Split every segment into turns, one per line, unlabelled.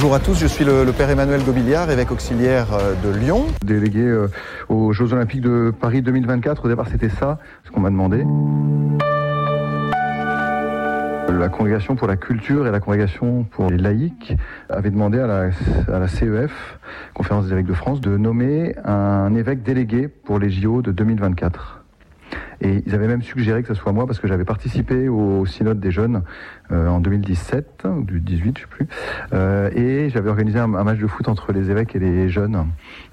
Bonjour à tous, je suis le, père Emmanuel Gobiliard, évêque auxiliaire euh, de Lyon.
Délégué euh, aux Jeux Olympiques de Paris 2024, au départ c'était ça, ce qu'on m'a demandé. La congrégation pour la culture et la congrégation pour les laïcs avait demandé à la, CEF, Conférence des évêques de France, de nommer un évêque délégué pour les JO de 2024. Et ils avaient même suggéré que ce soit moi parce que j'avais participé au synode des jeunes euh, en 2017 ou du 18, je sais plus. Euh, et j'avais organisé un, match de foot entre les évêques et les jeunes.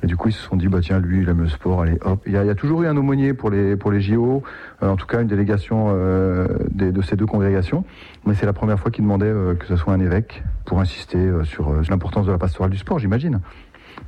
Et du coup, ils se sont dit bah tiens, lui, il aime le sport, allez hop. Il y a, toujours eu un aumônier pour les pour les JO, euh, en tout cas une délégation de ces deux congrégations. Mais c'est la première fois qu'ils demandaient que ce soit un évêque pour insister sur l'importance de la pastorale du sport, j'imagine.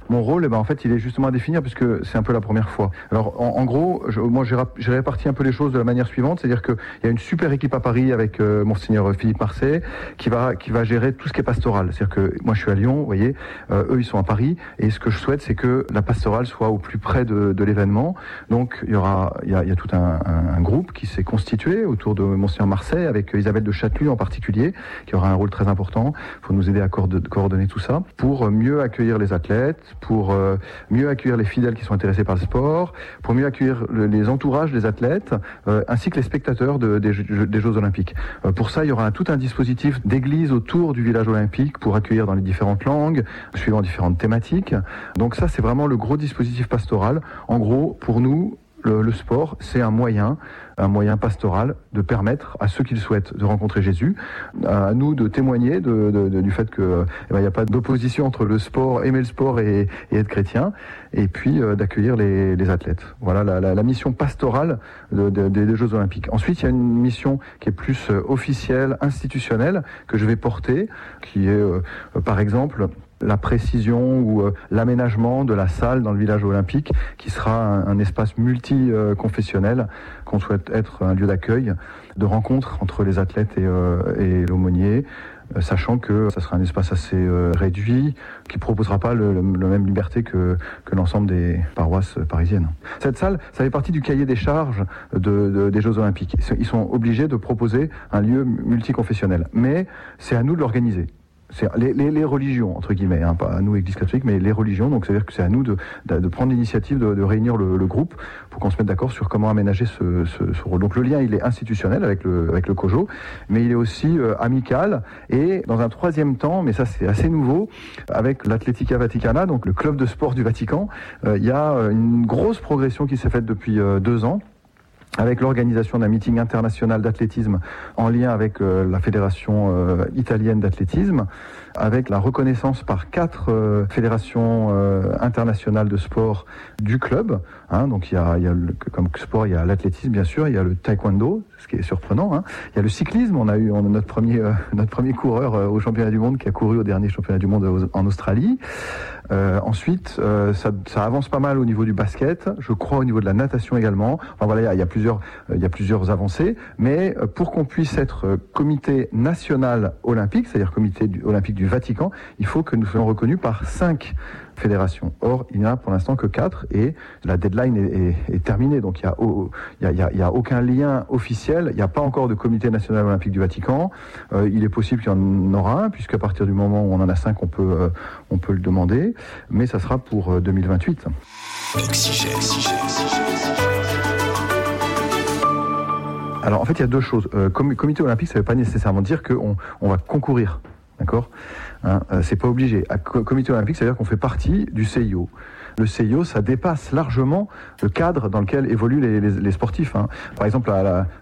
Mon rôle, eh ben, en fait, il est justement à définir puisque c'est un peu la première fois. Alors, en, gros, je, moi, j'ai réparti un peu les choses de la manière suivante, c'est-à-dire qu'il y a une super équipe à Paris avec euh, monseigneur Philippe Marseille qui va qui va gérer tout ce qui est pastoral. C'est-à-dire que moi, je suis à Lyon, vous voyez, euh, eux, ils sont à Paris, et ce que je souhaite, c'est que la pastorale soit au plus près de, de l'événement. Donc, il y aura, il y a, il y a tout un, un, groupe qui s'est constitué autour de monseigneur Marseille avec Isabelle de Châtelus en particulier, qui aura un rôle très important pour nous aider à coordonner tout ça, pour mieux accueillir les athlètes pour euh, mieux accueillir les fidèles qui sont intéressés par le sport, pour mieux accueillir les entourages des athlètes, euh, ainsi que les spectateurs des, Jeux Olympiques. Euh, pour ça, il y aura tout un dispositif d'église autour du village olympique pour accueillir dans les différentes langues, suivant différentes thématiques. Donc ça, c'est vraiment le gros dispositif pastoral. En gros, pour nous, le, sport, c'est un moyen, un moyen pastoral de permettre à ceux qui le souhaitent de rencontrer Jésus, à nous de témoigner du fait qu'il eh ben, n'y a pas d'opposition entre le sport, aimer le sport et, être chrétien, et puis euh, d'accueillir les, athlètes. Voilà la, mission pastorale des Jeux Olympiques. Ensuite, il y a une mission qui est plus euh, officielle, institutionnelle, que je vais porter, qui est, euh, par exemple, la précision ou euh, l'aménagement de la salle dans le village olympique, qui sera un, espace multi-confessionnel, qu'on souhaite être un lieu d'accueil, de rencontre entre les athlètes et, euh, l'aumônier, euh, sachant que ça sera un espace assez réduit, qui proposera pas le, même liberté que, l'ensemble des paroisses parisiennes. Cette salle, ça fait partie du cahier des charges des Jeux Olympiques. Ils sont obligés de proposer un lieu multiconfessionnel, mais c'est à nous de l'organiser c'est les, religions, entre guillemets, hein, pas à nous, Église catholique, mais les religions. Donc, c'est-à-dire que c'est à nous de, prendre l'initiative de, réunir le, groupe pour qu'on se mette d'accord sur comment aménager ce, rôle. Donc, le lien, il est institutionnel avec le, avec le COJO, mais il est aussi euh, amical. Et dans un troisième temps, mais ça, c'est assez nouveau, avec l'Atletica Vaticana, donc le club de sport du Vatican, euh, il y a euh, une grosse progression qui s'est faite depuis deux ans avec l'organisation d'un meeting international d'athlétisme en lien avec euh, la fédération euh, italienne d'athlétisme, avec la reconnaissance par quatre euh, fédérations internationales de sport du club. Hein, donc il y a, y a le, comme sport, il y a l'athlétisme bien sûr, il y a le taekwondo, ce qui est surprenant. Hein. Il y a le cyclisme. On a eu on a notre premier notre premier coureur au championnat du monde qui a couru au dernier championnat du monde en Australie. Ensuite, ça, ça, avance pas mal au niveau du basket. Je crois au niveau de la natation également. Enfin voilà, il y a, il y a plusieurs euh, il y a plusieurs avancées, mais euh, pour qu'on puisse être euh, comité national olympique, c'est-à-dire comité olympique du Vatican, il faut que nous soyons reconnus par cinq fédérations. Or, il n'y en a pour l'instant que quatre et la deadline est, terminée. Donc, il n'y a, a, aucun lien officiel. Il n'y a pas encore de comité national olympique du Vatican. il est possible qu'il y en aura un, puisqu'à partir du moment où on en a cinq, on peut, on peut le demander. Mais ça sera pour 2028. Alors en fait, il y a deux choses. Euh, comité olympique, ça ne veut pas nécessairement dire qu'on on va concourir. D'accord hein, euh, C'est pas obligé. À comité olympique, ça veut dire qu'on fait partie du CIO. Le CIO, ça dépasse largement le cadre dans lequel évoluent les, sportifs. Hein. Par exemple,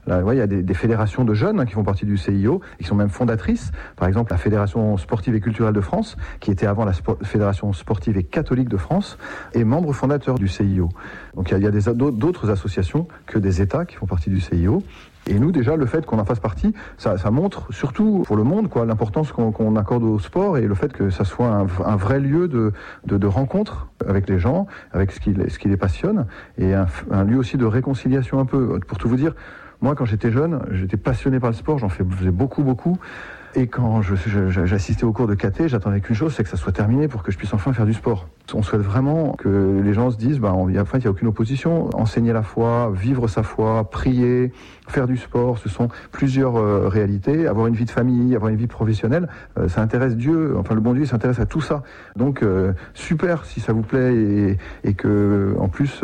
il y a des, fédérations de jeunes hein, qui font partie du CIO et qui sont même fondatrices. Par exemple, la Fédération sportive et culturelle de France, qui était avant la Fédération sportive et catholique de France, est membre fondateur du CIO. Donc il y a, y a d'autres associations que des États qui font partie du CIO. Et nous, déjà, le fait qu'on en fasse partie, ça, ça, montre surtout pour le monde quoi l'importance qu'on accorde au sport et le fait que ça soit un, un vrai lieu de, de, de, rencontre avec les gens, avec ce qui, ce qui les passionne, et un, un lieu aussi de réconciliation un peu. Pour tout vous dire, moi, quand j'étais jeune, j'étais passionné par le sport, j'en faisais beaucoup, beaucoup. Et quand j'assistais au cours de KT, j'attendais qu'une chose, c'est que ça soit terminé pour que je puisse enfin faire du sport. On souhaite vraiment que les gens se disent, bah, en fait, il n'y a aucune opposition. Enseigner la foi, vivre sa foi, prier, faire du sport, ce sont plusieurs euh, réalités. Avoir une vie de famille, avoir une vie professionnelle, euh, ça intéresse Dieu. Enfin, le bon Dieu s'intéresse à tout ça. Donc, euh, super si ça vous plaît et, que, en plus,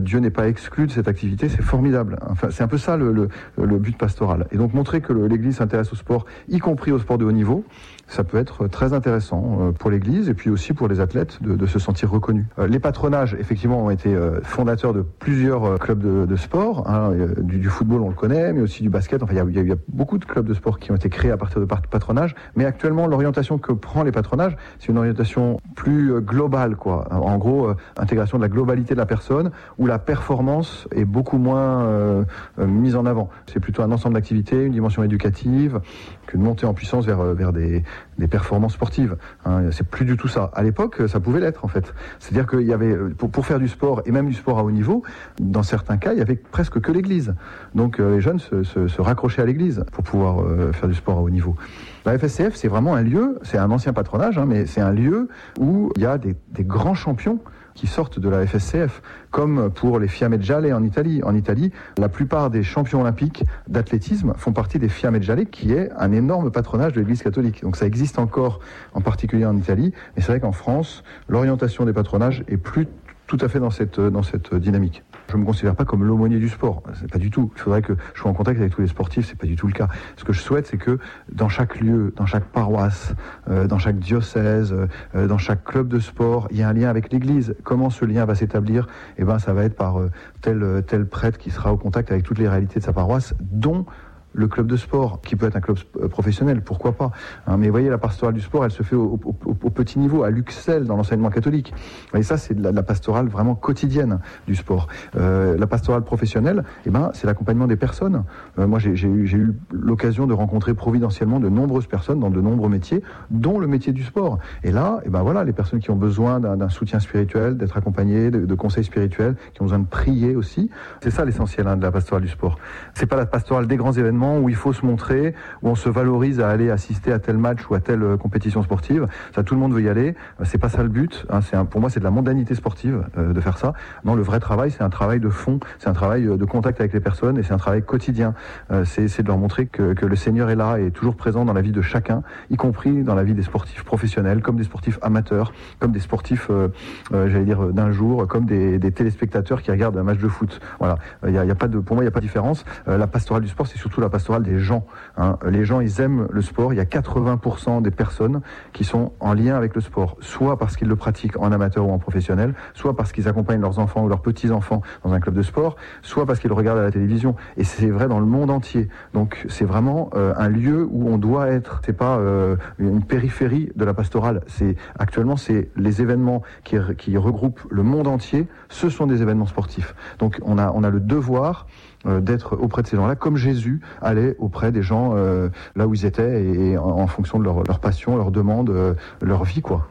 Dieu n'est pas exclu de cette activité, c'est formidable. Enfin, c'est un peu ça le, but pastoral. Et donc, montrer que l'Église s'intéresse au sport, y compris au sport de haut niveau, ça peut être très intéressant pour l'Église et puis aussi pour les athlètes de, de se sentir reconnus. Les patronages, effectivement, ont été fondateurs de plusieurs clubs de, sport. Hein, du, football, on le connaît, mais aussi du basket. Enfin, il y, a, beaucoup de clubs de sport qui ont été créés à partir de patronage. Mais actuellement, l'orientation que prend les patronages, c'est une orientation plus globale, quoi. En gros, euh, intégration de la globalité de la personne, où la performance est beaucoup moins euh, mise en avant. C'est plutôt un ensemble d'activités, une dimension éducative, qu'une montée en puissance vers, des performances sportives. Hein. C'est plus du tout ça. À l'époque, ça pouvait l'être, C'est-à-dire qu'il y avait, pour, faire du sport, et même du sport à haut niveau, dans certains cas, il y avait presque que l'église. Donc, les jeunes se, raccrochaient à l'église pour pouvoir euh, faire du sport à haut niveau. La FSCF, c'est vraiment un lieu, c'est un ancien patronage, hein, mais c'est un lieu où il y a des grands champions qui sortent de la FSCF, comme pour les Fiamme Gialle en Italie. En Italie, la plupart des champions olympiques d'athlétisme font partie des Fiamme Gialle, qui est un énorme patronage de l'Église catholique. Donc ça existe encore, en particulier en Italie, mais c'est vrai qu'en France, l'orientation des patronages est plus tout à fait dans cette, dans cette dynamique. Je me considère pas comme l'aumônier du sport. C'est pas du tout. Il faudrait que je sois en contact avec tous les sportifs. C'est pas du tout le cas. Ce que je souhaite, c'est que dans chaque lieu, dans chaque paroisse, euh, dans chaque diocèse, euh, dans chaque club de sport, il y a un lien avec l'Église. Comment ce lien va s'établir? Eh ben, ça va être par euh, tel tel prêtre qui sera au contact avec toutes les réalités de sa paroisse, dont le club de sport, qui peut être un club professionnel, pourquoi pas. Hein, mais vous voyez, la pastorale du sport, elle se fait au, petit niveau, à l'UXEL, dans l'enseignement catholique. Et ça, c'est la, la, pastorale vraiment quotidienne du sport. Euh, la pastorale professionnelle, eh ben, c'est l'accompagnement des personnes. Euh, moi, j'ai eu, l'occasion de rencontrer providentiellement de nombreuses personnes dans de nombreux métiers, dont le métier du sport. Et là, eh ben voilà, les personnes qui ont besoin d'un soutien spirituel, d'être accompagnées, de, de, conseils spirituels, qui ont besoin de prier aussi. C'est ça l'essentiel hein, de la pastorale du sport. C'est pas la pastorale des grands événements où il faut se montrer, où on se valorise à aller assister à tel match ou à telle euh, compétition sportive. Ça, tout le monde veut y aller. Euh, c'est pas ça le but. Hein. Pour moi, c'est de la mondanité sportive euh, de faire ça. Non, le vrai travail, c'est un travail de fond. C'est un travail de contact avec les personnes et c'est un travail quotidien. C'est de leur montrer que, le Seigneur est là et est toujours présent dans la vie de chacun, y compris dans la vie des sportifs professionnels, comme des sportifs amateurs, comme des sportifs, j'allais dire d'un jour, comme des, téléspectateurs qui regardent un match de foot. Voilà. Pour moi, il n'y a pas de différence. la pastorale du sport, c'est surtout la pastorale des gens. Hein. Les gens, ils aiment le sport. Il y a 80% des personnes qui sont en lien avec le sport, soit parce qu'ils le pratiquent en amateur ou en professionnel, soit parce qu'ils accompagnent leurs enfants ou leurs petits-enfants dans un club de sport, soit parce qu'ils le regardent à la télévision. Et c'est vrai dans le monde entier. Donc c'est vraiment euh, un lieu où on doit être. C'est pas euh, une périphérie de la pastorale. C'est actuellement c'est les événements qui, qui regroupent le monde entier. Ce sont des événements sportifs. Donc on a on a le devoir d'être auprès de ces gens-là, comme Jésus allait auprès des gens euh, là où ils étaient et, en fonction de leur, leur passion, leur demande, euh, leur vie, quoi.